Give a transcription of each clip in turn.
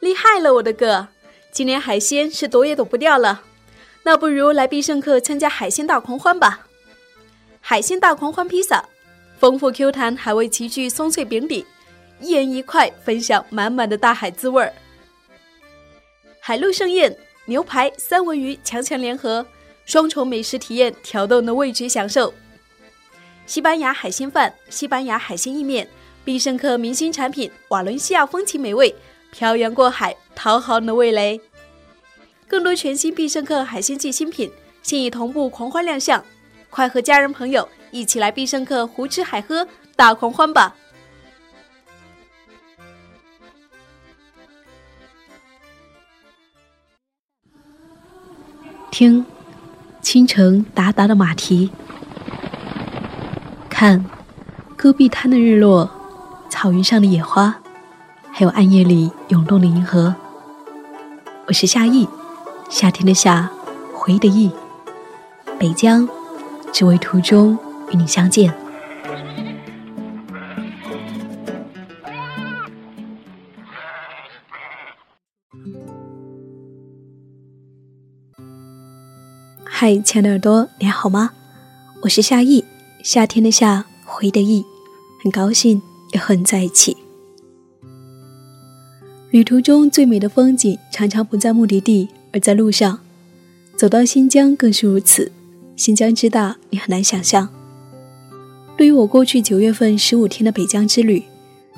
厉害了，我的哥！今年海鲜是躲也躲不掉了，那不如来必胜客参加海鲜大狂欢吧！海鲜大狂欢披萨，丰富 Q 弹海味齐聚，松脆饼底，一人一块，分享满满的大海滋味儿。海陆盛宴，牛排、三文鱼强强联合，双重美食体验，挑动的味觉享受。西班牙海鲜饭、西班牙海鲜意面，必胜客明星产品，瓦伦西亚风情美味，漂洋过海，讨好你的味蕾。更多全新必胜客海鲜季新品，现已同步狂欢亮相，快和家人朋友一起来必胜客胡吃海喝大狂欢吧！听，清晨达达的马蹄；看，戈壁滩的日落，草原上的野花，还有暗夜里涌动的银河。我是夏意，夏天的夏，回忆的忆，北疆，只为途中与你相见。嗨，亲爱的耳朵，你还好吗？我是夏意，夏天的夏，回忆的忆，很高兴又和你在一起。旅途中最美的风景，常常不在目的地，而在路上。走到新疆更是如此。新疆之大，你很难想象。对于我过去九月份十五天的北疆之旅，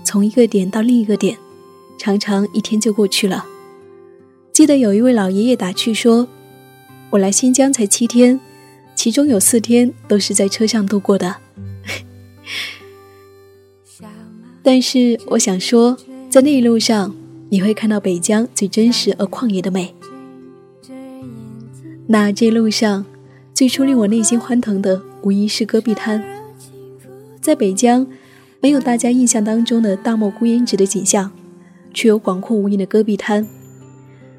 从一个点到另一个点，常常一天就过去了。记得有一位老爷爷打趣说。我来新疆才七天，其中有四天都是在车上度过的。但是我想说，在那一路上，你会看到北疆最真实而旷野的美。那这路上，最初令我内心欢腾的，无疑是戈壁滩。在北疆，没有大家印象当中的大漠孤烟直的景象，却有广阔无垠的戈壁滩。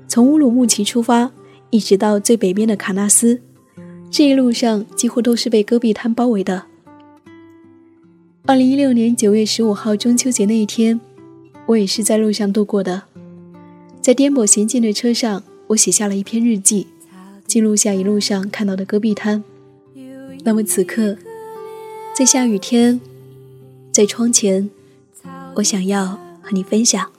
从乌鲁木齐出发。一直到最北边的喀纳斯，这一路上几乎都是被戈壁滩包围的。二零一六年九月十五号中秋节那一天，我也是在路上度过的。在颠簸行进的车上，我写下了一篇日记，记录下一路上看到的戈壁滩。那么此刻，在下雨天，在窗前，我想要和你分享。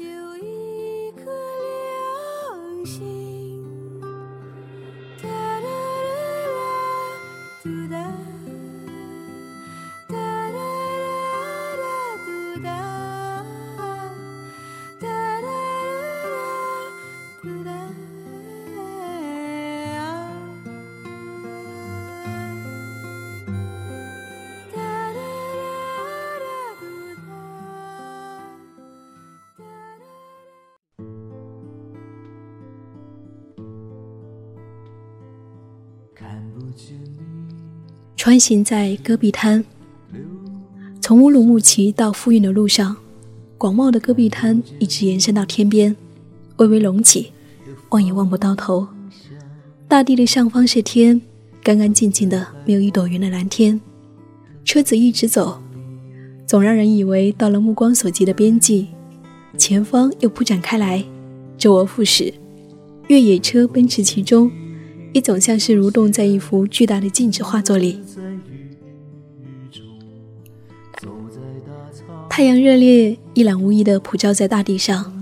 穿行在戈壁滩，从乌鲁木齐到富蕴的路上，广袤的戈壁滩一直延伸到天边，微微隆起，望也望不到头。大地的上方是天，干干净净的，没有一朵云的蓝天。车子一直走，总让人以为到了目光所及的边际，前方又铺展开来，周而复始，越野车奔驰其中。也总像是蠕动在一幅巨大的静止画作里。太阳热烈，一览无遗地普照在大地上，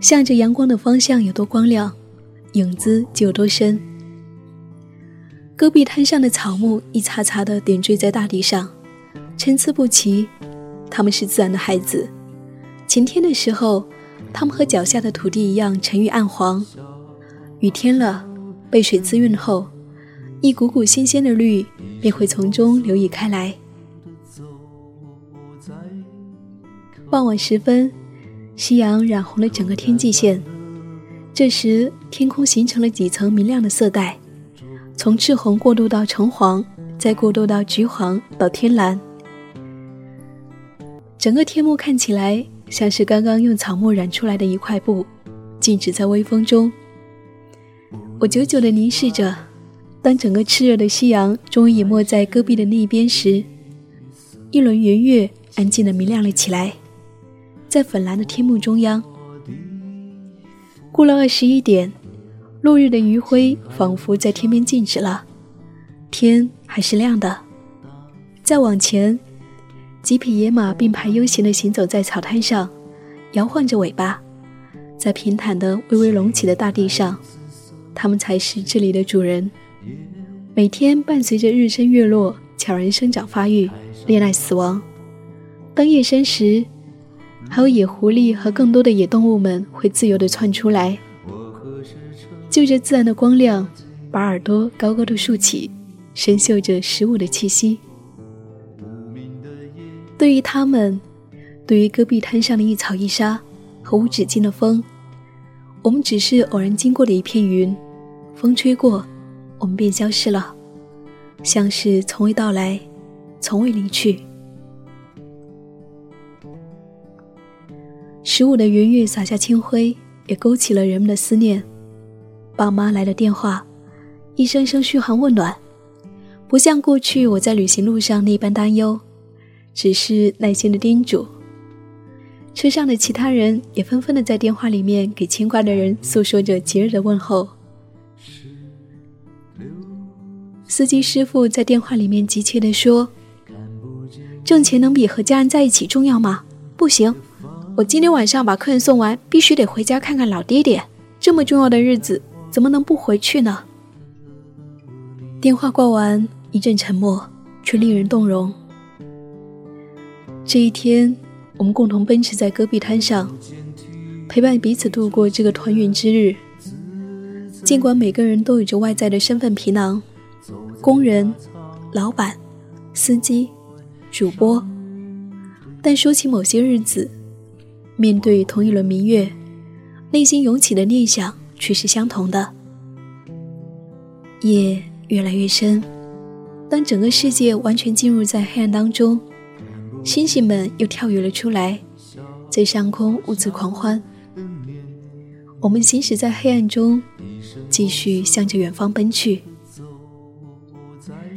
向着阳光的方向有多光亮，影子就有多深。戈壁滩上的草木一茬茬地点缀在大地上，参差不齐。它们是自然的孩子。晴天的时候，它们和脚下的土地一样沉郁暗黄；雨天了。被水滋润后，一股股新鲜的绿便会从中流溢开来。傍晚时分，夕阳染红了整个天际线，这时天空形成了几层明亮的色带，从赤红过渡到橙黄，再过渡到橘黄到天蓝，整个天幕看起来像是刚刚用草木染出来的一块布，静止在微风中。我久久地凝视着，当整个炽热的夕阳终于隐没在戈壁的那一边时，一轮圆月安静地明亮了起来，在粉蓝的天幕中央。过了二十一点，落日的余晖仿佛在天边静止了，天还是亮的。再往前，几匹野马并排悠闲地行走在草滩上，摇晃着尾巴，在平坦的、微微隆起的大地上，他们才是这里的主人。每天伴随着日升月落，悄然生长发育，恋爱死亡。当夜深时，还有野狐狸和更多的野动物们会自由地窜出来，就着自然的光亮，把耳朵高高的竖起，深嗅着食物的气息。对于他们，对于戈壁滩上的一草一沙和无止境的风，我们只是偶然经过的一片云，风吹过，我们便消失了，像是从未到来，从未离去。十五的圆月洒下清辉，也勾起了人们的思念。爸妈来了电话，一声声嘘寒问暖，不像过去我在旅行路上那般担忧，只是耐心的叮嘱。车上的其他人也纷纷的在电话里面给牵挂的人诉说着节日的问候。司机师傅在电话里面急切地说：“挣钱能比和家人在一起重要吗？不行。”我今天晚上把客人送完，必须得回家看看老爹爹。这么重要的日子，怎么能不回去呢？电话挂完，一阵沉默，却令人动容。这一天，我们共同奔驰在戈壁滩上，陪伴彼此度过这个团圆之日。尽管每个人都有着外在的身份皮囊，工人、老板、司机、主播，但说起某些日子。面对同一轮明月，内心涌起的念想却是相同的。夜越来越深，当整个世界完全进入在黑暗当中，星星们又跳跃了出来，在上空兀自狂欢。我们行驶在黑暗中，继续向着远方奔去。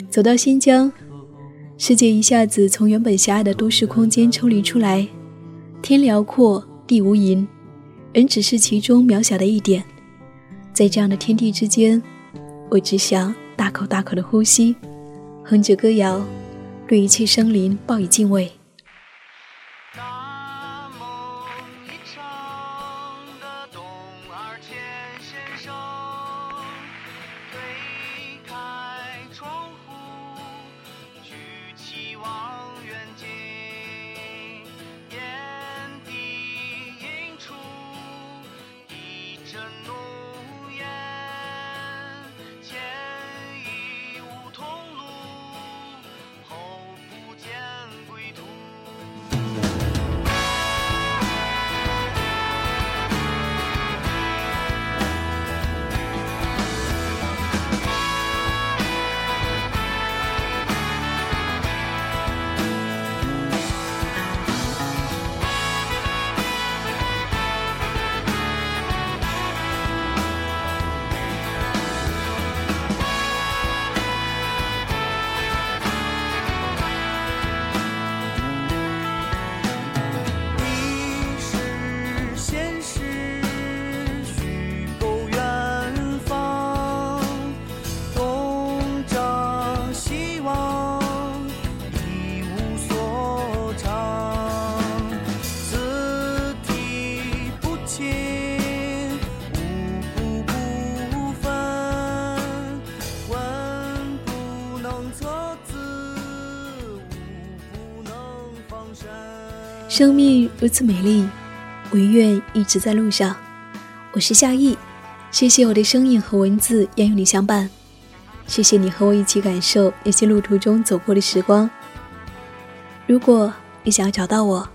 走到新疆，世界一下子从原本狭隘的都市空间抽离出来。天辽阔，地无垠，人只是其中渺小的一点。在这样的天地之间，我只想大口大口的呼吸，哼着歌谣，对一切生灵报以敬畏。承诺生命如此美丽，我愿一直在路上。我是夏意，谢谢我的声音和文字愿与你相伴，谢谢你和我一起感受那些路途中走过的时光。如果你想要找到我，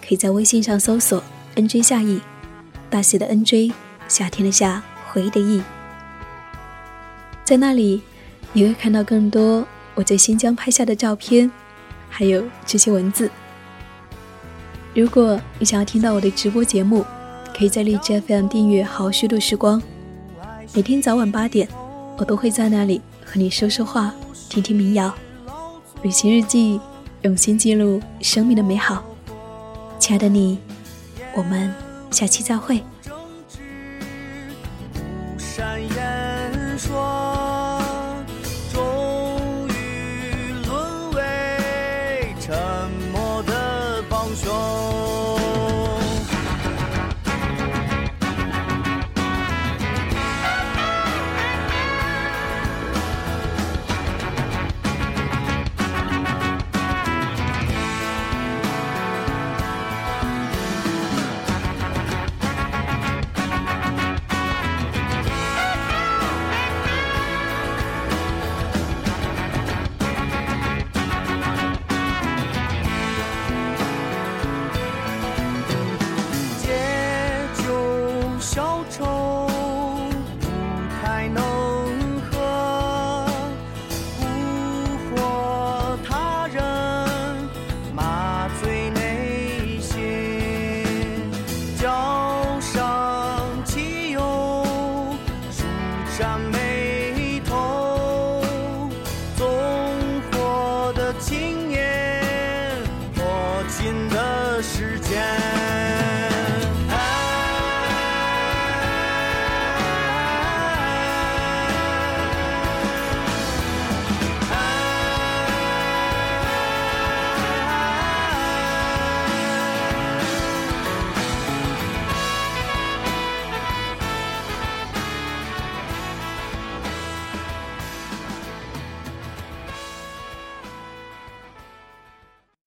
可以在微信上搜索 “nj 夏意”，大写的 “nj”，夏天的夏，回忆的忆。在那里，你会看到更多我在新疆拍下的照片，还有这些文字。如果你想要听到我的直播节目，可以在荔枝 FM 订阅“好好虚度时光”。每天早晚八点，我都会在那里和你说说话，听听民谣。旅行日记，用心记录生命的美好。亲爱的你，我们下期再会。